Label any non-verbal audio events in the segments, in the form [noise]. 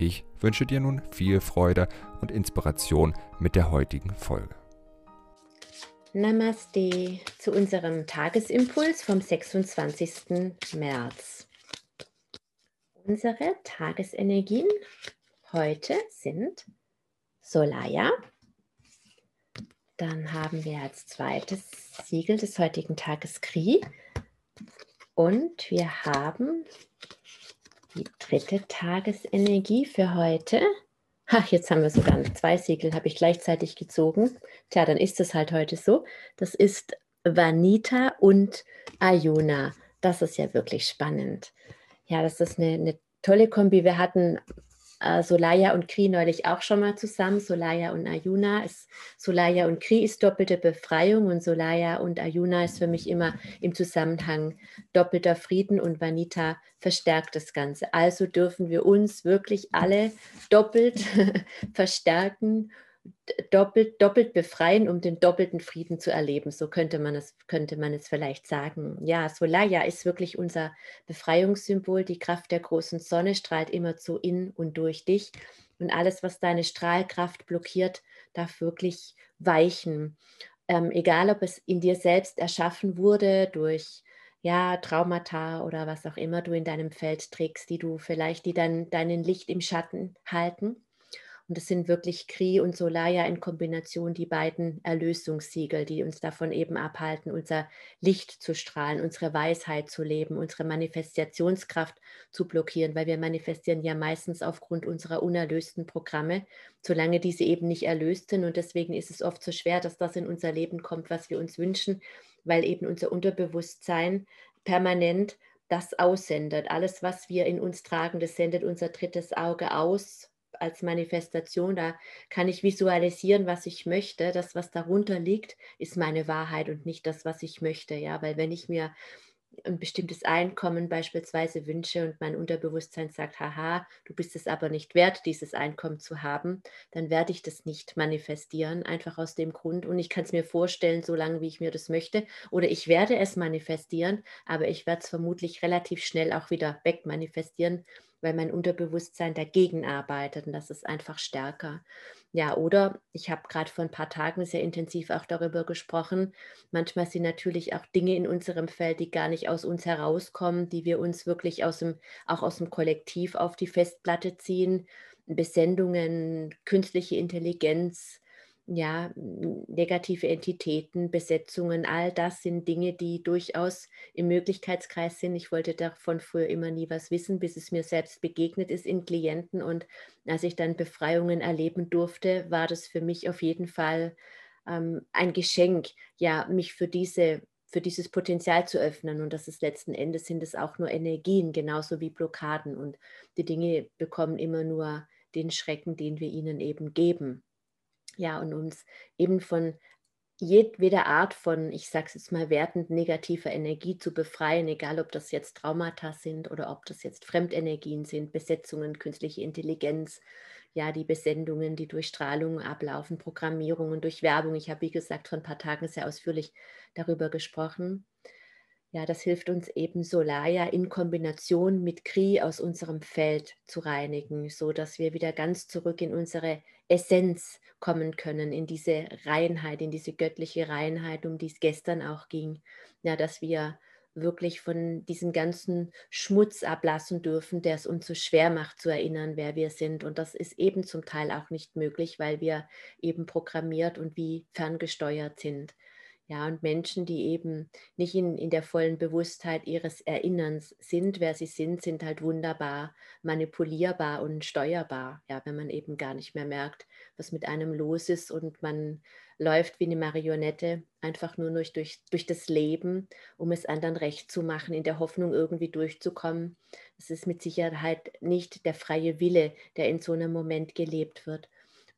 Ich wünsche dir nun viel Freude und Inspiration mit der heutigen Folge. Namaste zu unserem Tagesimpuls vom 26. März. Unsere Tagesenergien heute sind Solaya. Dann haben wir als zweites Siegel des heutigen Tages Kri. Und wir haben die dritte Tagesenergie für heute. Ach, jetzt haben wir sogar zwei Siegel, habe ich gleichzeitig gezogen. Tja, dann ist es halt heute so. Das ist Vanita und Ayuna. Das ist ja wirklich spannend. Ja, das ist eine, eine tolle Kombi. Wir hatten äh, Solaya und Kri neulich auch schon mal zusammen. Solaya und Ayuna. Ist, Solaya und Kri ist doppelte Befreiung und Solaya und Ayuna ist für mich immer im Zusammenhang doppelter Frieden und Vanita verstärkt das Ganze. Also dürfen wir uns wirklich alle doppelt [laughs] verstärken doppelt, doppelt befreien, um den doppelten Frieden zu erleben. So könnte man es, könnte man es vielleicht sagen. Ja, Solaya ist wirklich unser Befreiungssymbol. Die Kraft der großen Sonne strahlt immerzu in und durch dich. Und alles, was deine Strahlkraft blockiert, darf wirklich weichen. Ähm, egal, ob es in dir selbst erschaffen wurde durch ja, Traumata oder was auch immer du in deinem Feld trägst, die du vielleicht, die dann deinen Licht im Schatten halten und es sind wirklich Kri und Solaya in Kombination die beiden Erlösungssiegel, die uns davon eben abhalten, unser Licht zu strahlen, unsere Weisheit zu leben, unsere Manifestationskraft zu blockieren, weil wir manifestieren ja meistens aufgrund unserer unerlösten Programme, solange diese eben nicht erlöst sind. Und deswegen ist es oft so schwer, dass das in unser Leben kommt, was wir uns wünschen, weil eben unser Unterbewusstsein permanent das aussendet. Alles, was wir in uns tragen, das sendet unser drittes Auge aus als Manifestation, da kann ich visualisieren, was ich möchte. Das, was darunter liegt, ist meine Wahrheit und nicht das, was ich möchte. Ja, weil wenn ich mir ein bestimmtes Einkommen beispielsweise wünsche und mein Unterbewusstsein sagt, haha, du bist es aber nicht wert, dieses Einkommen zu haben, dann werde ich das nicht manifestieren, einfach aus dem Grund. Und ich kann es mir vorstellen, so lange, wie ich mir das möchte. Oder ich werde es manifestieren, aber ich werde es vermutlich relativ schnell auch wieder wegmanifestieren, weil mein Unterbewusstsein dagegen arbeitet und das ist einfach stärker. Ja, oder ich habe gerade vor ein paar Tagen sehr intensiv auch darüber gesprochen. Manchmal sind natürlich auch Dinge in unserem Feld, die gar nicht aus uns herauskommen, die wir uns wirklich aus dem, auch aus dem Kollektiv auf die Festplatte ziehen. Besendungen, künstliche Intelligenz, ja, negative Entitäten, Besetzungen, all das sind Dinge, die durchaus im Möglichkeitskreis sind. Ich wollte davon früher immer nie was wissen, bis es mir selbst begegnet ist in Klienten. Und als ich dann Befreiungen erleben durfte, war das für mich auf jeden Fall ähm, ein Geschenk, ja, mich für diese für dieses Potenzial zu öffnen. Und das ist letzten Endes sind es auch nur Energien, genauso wie Blockaden. Und die Dinge bekommen immer nur den Schrecken, den wir ihnen eben geben. Ja, und uns eben von jedweder Art von, ich sage es jetzt mal, wertend negativer Energie zu befreien, egal ob das jetzt Traumata sind oder ob das jetzt Fremdenergien sind, Besetzungen, künstliche Intelligenz, ja, die Besendungen, die durch Strahlung ablaufen, Programmierungen, durch Werbung. Ich habe, wie gesagt, vor ein paar Tagen sehr ausführlich darüber gesprochen. Ja, das hilft uns eben Solaya in Kombination mit Kri aus unserem Feld zu reinigen, so dass wir wieder ganz zurück in unsere Essenz kommen können, in diese Reinheit, in diese göttliche Reinheit, um die es gestern auch ging. Ja, dass wir wirklich von diesem ganzen Schmutz ablassen dürfen, der es uns so schwer macht zu erinnern, wer wir sind. Und das ist eben zum Teil auch nicht möglich, weil wir eben programmiert und wie ferngesteuert sind. Ja, und Menschen, die eben nicht in, in der vollen Bewusstheit ihres Erinnerns sind, wer sie sind, sind halt wunderbar manipulierbar und steuerbar. Ja, wenn man eben gar nicht mehr merkt, was mit einem los ist und man läuft wie eine Marionette einfach nur durch, durch, durch das Leben, um es anderen recht zu machen, in der Hoffnung, irgendwie durchzukommen. Es ist mit Sicherheit nicht der freie Wille, der in so einem Moment gelebt wird.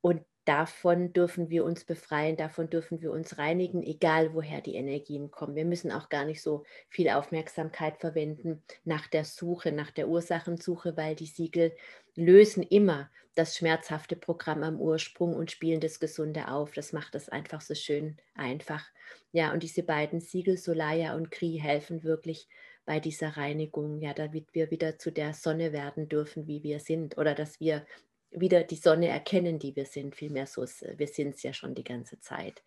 Und davon dürfen wir uns befreien, davon dürfen wir uns reinigen, egal woher die Energien kommen. Wir müssen auch gar nicht so viel Aufmerksamkeit verwenden nach der Suche, nach der Ursachensuche, weil die Siegel lösen immer das schmerzhafte Programm am Ursprung und spielen das Gesunde auf. Das macht es einfach so schön einfach. Ja, und diese beiden Siegel, Solaya und Kri, helfen wirklich bei dieser Reinigung, ja, damit wir wieder zu der Sonne werden dürfen, wie wir sind, oder dass wir wieder die Sonne erkennen, die wir sind. Vielmehr so, wir sind es ja schon die ganze Zeit.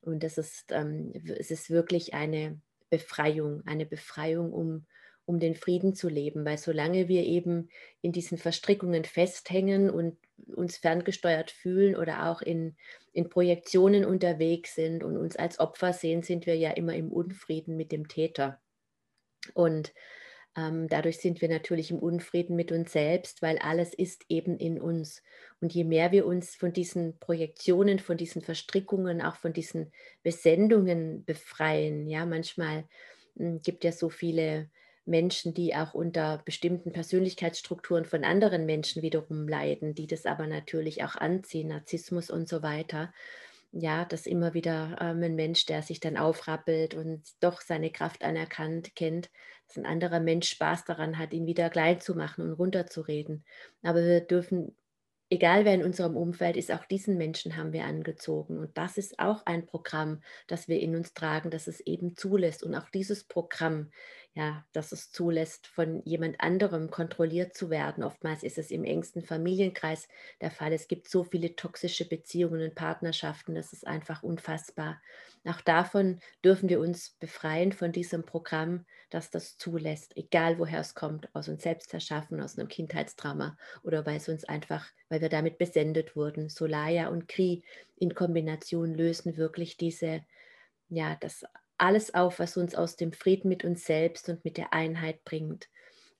Und das ist, ähm, es ist wirklich eine Befreiung, eine Befreiung, um, um den Frieden zu leben. Weil solange wir eben in diesen Verstrickungen festhängen und uns ferngesteuert fühlen oder auch in, in Projektionen unterwegs sind und uns als Opfer sehen, sind wir ja immer im Unfrieden mit dem Täter. Und dadurch sind wir natürlich im Unfrieden mit uns selbst, weil alles ist eben in uns. Und je mehr wir uns von diesen Projektionen, von diesen Verstrickungen, auch von diesen Besendungen befreien, ja, manchmal hm, gibt ja so viele Menschen, die auch unter bestimmten Persönlichkeitsstrukturen von anderen Menschen wiederum leiden, die das aber natürlich auch anziehen, Narzissmus und so weiter ja, dass immer wieder ähm, ein Mensch, der sich dann aufrappelt und doch seine Kraft anerkannt kennt, dass ein anderer Mensch Spaß daran hat, ihn wieder klein zu machen und runterzureden. Aber wir dürfen egal wer in unserem Umfeld ist, auch diesen Menschen haben wir angezogen. Und das ist auch ein Programm, das wir in uns tragen, das es eben zulässt. Und auch dieses Programm, ja, das es zulässt, von jemand anderem kontrolliert zu werden. Oftmals ist es im engsten Familienkreis der Fall. Es gibt so viele toxische Beziehungen und Partnerschaften, das ist einfach unfassbar. Auch davon dürfen wir uns befreien, von diesem Programm, das das zulässt, egal woher es kommt, aus uns selbst erschaffen, aus einem Kindheitstrauma oder weil es uns einfach, weil wir damit besendet wurden. Solaya und Kri in Kombination lösen wirklich diese, ja, das alles auf, was uns aus dem Frieden mit uns selbst und mit der Einheit bringt.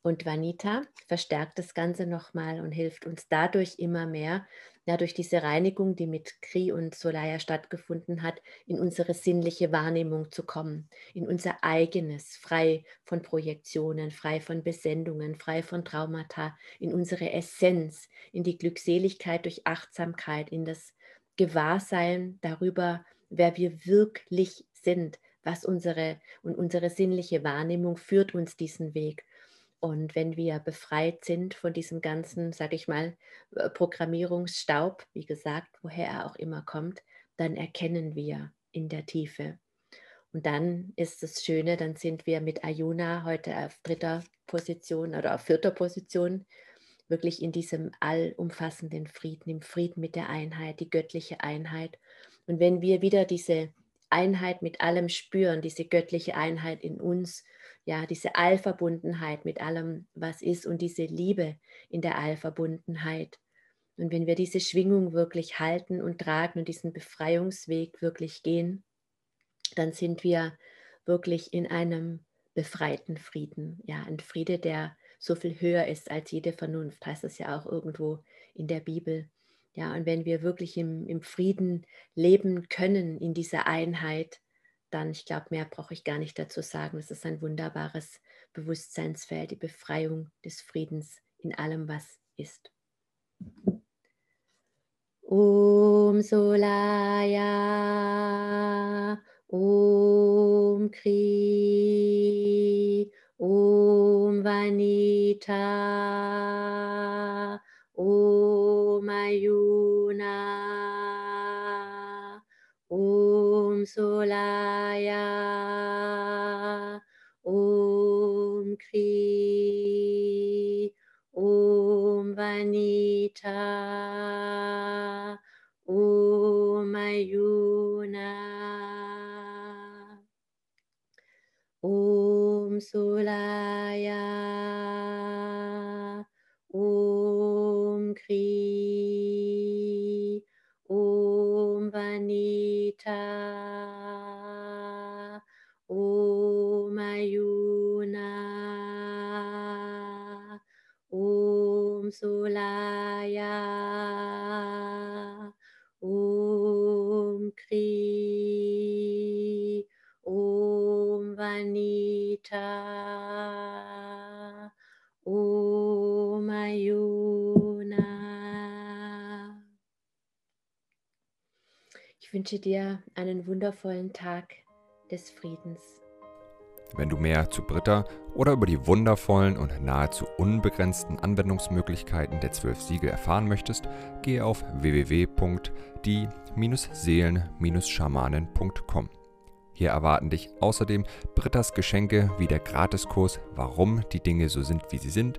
Und Vanita verstärkt das Ganze nochmal und hilft uns dadurch immer mehr, ja, durch diese Reinigung, die mit Kri und Solaya stattgefunden hat, in unsere sinnliche Wahrnehmung zu kommen, in unser eigenes, frei von Projektionen, frei von Besendungen, frei von Traumata, in unsere Essenz, in die Glückseligkeit durch Achtsamkeit, in das Gewahrsein darüber, wer wir wirklich sind, was unsere und unsere sinnliche Wahrnehmung führt uns diesen Weg. Und wenn wir befreit sind von diesem ganzen, sage ich mal, äh, Programmierungsstaub, wie gesagt, woher er auch immer kommt, dann erkennen wir in der Tiefe. Und dann ist das Schöne, dann sind wir mit Ayuna heute auf dritter Position oder auf vierter Position, wirklich in diesem allumfassenden Frieden, im Frieden mit der Einheit, die göttliche Einheit. Und wenn wir wieder diese Einheit mit allem spüren, diese göttliche Einheit in uns, ja, diese Allverbundenheit mit allem, was ist und diese Liebe in der Allverbundenheit. Und wenn wir diese Schwingung wirklich halten und tragen und diesen Befreiungsweg wirklich gehen, dann sind wir wirklich in einem befreiten Frieden. Ja, ein Friede, der so viel höher ist als jede Vernunft, heißt es ja auch irgendwo in der Bibel. Ja, und wenn wir wirklich im, im Frieden leben können, in dieser Einheit, dann, ich glaube, mehr brauche ich gar nicht dazu sagen. Es ist ein wunderbares Bewusstseinsfeld, die Befreiung des Friedens in allem, was ist. Om Solaya, Om Kri, Om Vanita, Om Ayuna. Om Solaya, Om Kri, Om Vanita, Om Ayuna, Om Solaya, Vanita O Mayuna Om Solaya. Om Kri. Om Vanita. Wünsche dir einen wundervollen Tag des Friedens. Wenn du mehr zu Britta oder über die wundervollen und nahezu unbegrenzten Anwendungsmöglichkeiten der zwölf Siegel erfahren möchtest, gehe auf www.die-seelen-schamanen.com. Hier erwarten dich außerdem Brittas Geschenke wie der Gratiskurs Warum die Dinge so sind, wie sie sind,